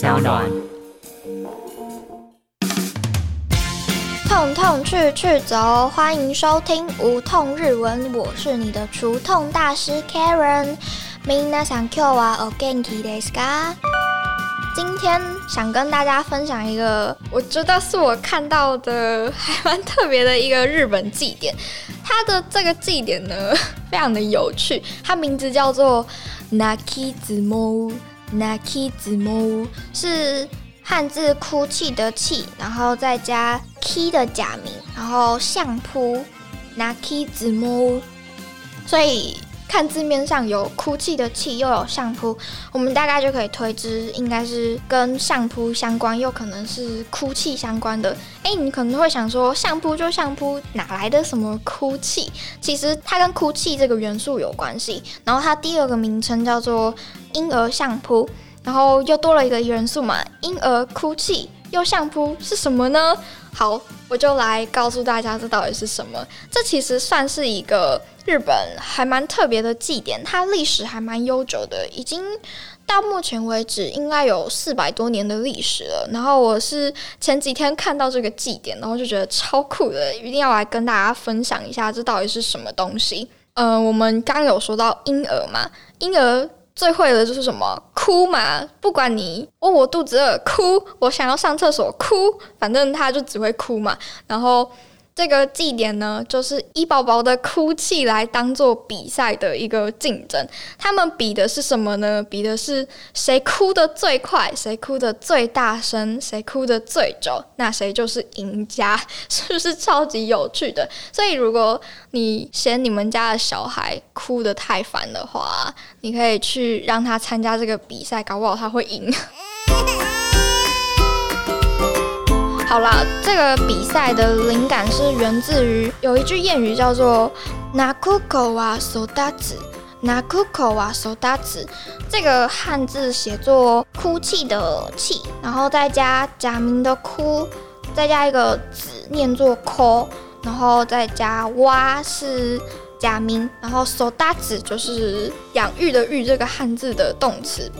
小暖。痛痛去去走，欢迎收听无痛日文，我是你的除痛大师 Karen。皆さん今日はお元気ですか？今天想跟大家分享一个，我觉得是我看到的还蛮特别的一个日本祭典。它的这个祭典呢，非常的有趣，它名字叫做 Naki 子母 ，Naki 字母是汉字哭泣的泣，然后再加 K 的假名，然后相扑 Naki 字母，所以。看字面上有哭泣的泣，又有相扑，我们大概就可以推知，应该是跟相扑相关，又可能是哭泣相关的。哎，你可能会想说，相扑就相扑，哪来的什么哭泣？其实它跟哭泣这个元素有关系。然后它第二个名称叫做婴儿相扑，然后又多了一个元素嘛，婴儿哭泣又相扑是什么呢？好，我就来告诉大家这到底是什么。这其实算是一个。日本还蛮特别的祭典，它历史还蛮悠久的，已经到目前为止应该有四百多年的历史了。然后我是前几天看到这个祭典，然后就觉得超酷的，一定要来跟大家分享一下这到底是什么东西。嗯，我们刚有说到婴儿嘛，婴儿最会的就是什么哭嘛，不管你哦我肚子饿哭，我想要上厕所哭，反正他就只会哭嘛，然后。这个祭典呢，就是以宝宝的哭泣来当做比赛的一个竞争。他们比的是什么呢？比的是谁哭的最快，谁哭的最大声，谁哭的最久，那谁就是赢家，是不是超级有趣的？所以，如果你嫌你们家的小孩哭的太烦的话，你可以去让他参加这个比赛，搞不好他会赢。好啦，这个比赛的灵感是源自于有一句谚语叫做“拿哭口啊手打子，拿哭口啊手打子”。这个汉字写作哭泣的泣，然后再加假名的哭，再加一个子念作哭，然后再加哇是假名，然后手打子就是养育的育这个汉字的动词，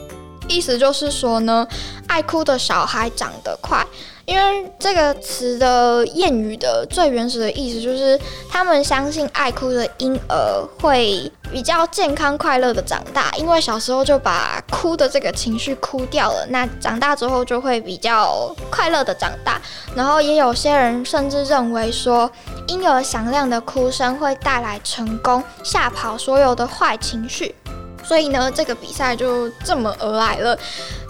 意思就是说呢，爱哭的小孩长得快。因为这个词的谚语的最原始的意思就是，他们相信爱哭的婴儿会比较健康快乐的长大，因为小时候就把哭的这个情绪哭掉了，那长大之后就会比较快乐的长大。然后也有些人甚至认为说，婴儿响亮的哭声会带来成功，吓跑所有的坏情绪。所以呢，这个比赛就这么而来了。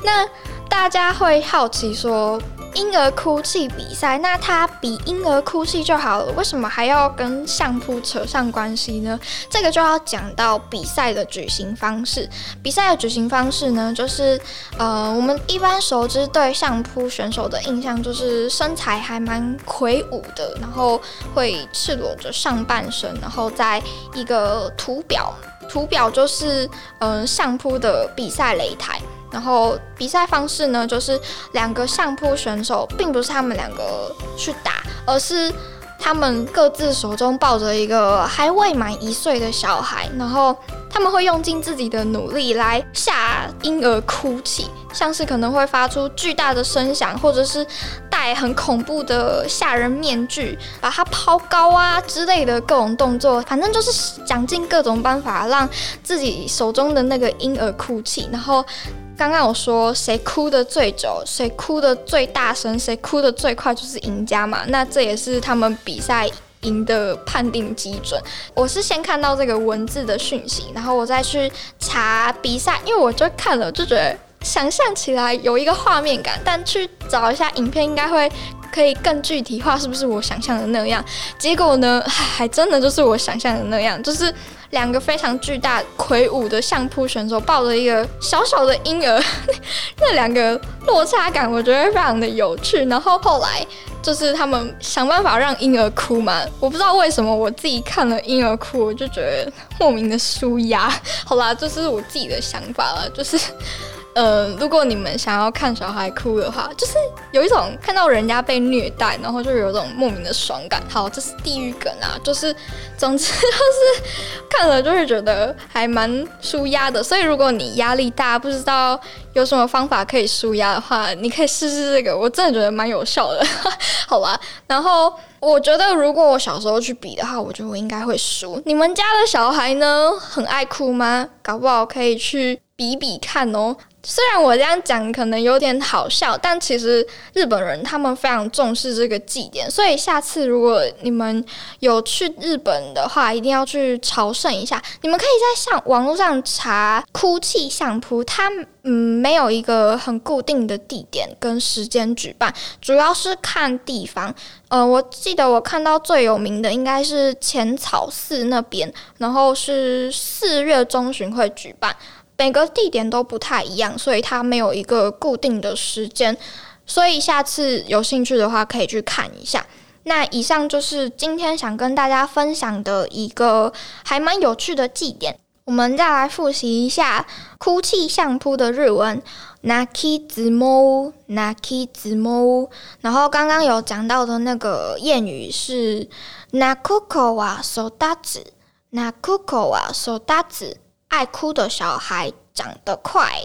那大家会好奇说。婴儿哭泣比赛，那它比婴儿哭泣就好了，为什么还要跟相扑扯上关系呢？这个就要讲到比赛的举行方式。比赛的举行方式呢，就是呃，我们一般熟知对相扑选手的印象就是身材还蛮魁梧的，然后会赤裸着上半身，然后在一个图表，图表就是嗯相扑的比赛擂台。然后比赛方式呢，就是两个相扑选手，并不是他们两个去打，而是他们各自手中抱着一个还未满一岁的小孩，然后他们会用尽自己的努力来吓婴儿哭泣，像是可能会发出巨大的声响，或者是戴很恐怖的吓人面具，把它抛高啊之类的各种动作，反正就是想尽各种办法让自己手中的那个婴儿哭泣，然后。刚刚我说谁哭的最久，谁哭的最大声，谁哭的最快就是赢家嘛。那这也是他们比赛赢的判定基准。我是先看到这个文字的讯息，然后我再去查比赛，因为我就看了就觉得想象起来有一个画面感，但去找一下影片应该会可以更具体化，是不是我想象的那样？结果呢，还真的就是我想象的那样，就是。两个非常巨大、魁梧的相扑选手抱着一个小小的婴儿，那两个落差感，我觉得非常的有趣。然后后来就是他们想办法让婴儿哭嘛，我不知道为什么我自己看了婴儿哭，我就觉得莫名的舒压。好啦，这是我自己的想法了，就是。呃，如果你们想要看小孩哭的话，就是有一种看到人家被虐待，然后就有一种莫名的爽感。好，这是地狱梗啊，就是总之就是看了就会觉得还蛮舒压的。所以如果你压力大，不知道有什么方法可以舒压的话，你可以试试这个，我真的觉得蛮有效的。好吧，然后我觉得如果我小时候去比的话，我觉得我应该会输。你们家的小孩呢，很爱哭吗？搞不好可以去比比看哦。虽然我这样讲可能有点好笑，但其实日本人他们非常重视这个祭典，所以下次如果你们有去日本的话，一定要去朝圣一下。你们可以在上网络上查哭泣相扑，它嗯没有一个很固定的地点跟时间举办，主要是看地方。呃，我记得我看到最有名的应该是浅草寺那边，然后是四月中旬会举办。每个地点都不太一样，所以它没有一个固定的时间。所以下次有兴趣的话，可以去看一下。那以上就是今天想跟大家分享的一个还蛮有趣的祭典。我们再来复习一下哭泣相扑的日文，naki zumo，naki zumo。然后刚刚有讲到的那个谚语是 nakuko wa sodazi，nakuko wa sodazi。爱哭的小孩长得快。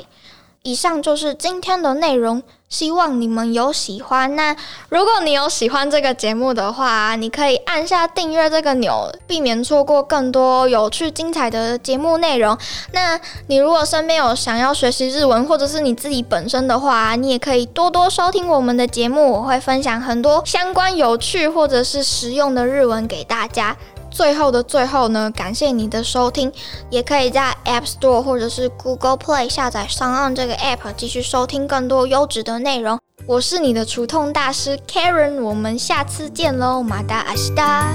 以上就是今天的内容，希望你们有喜欢。那如果你有喜欢这个节目的话，你可以按下订阅这个钮，避免错过更多有趣精彩的节目内容。那你如果身边有想要学习日文，或者是你自己本身的话，你也可以多多收听我们的节目，我会分享很多相关有趣或者是实用的日文给大家。最后的最后呢，感谢你的收听，也可以在 App Store 或者是 Google Play 下载上岸这个 App，继续收听更多优质的内容。我是你的除痛大师 Karen，我们下次见喽，马达阿西达。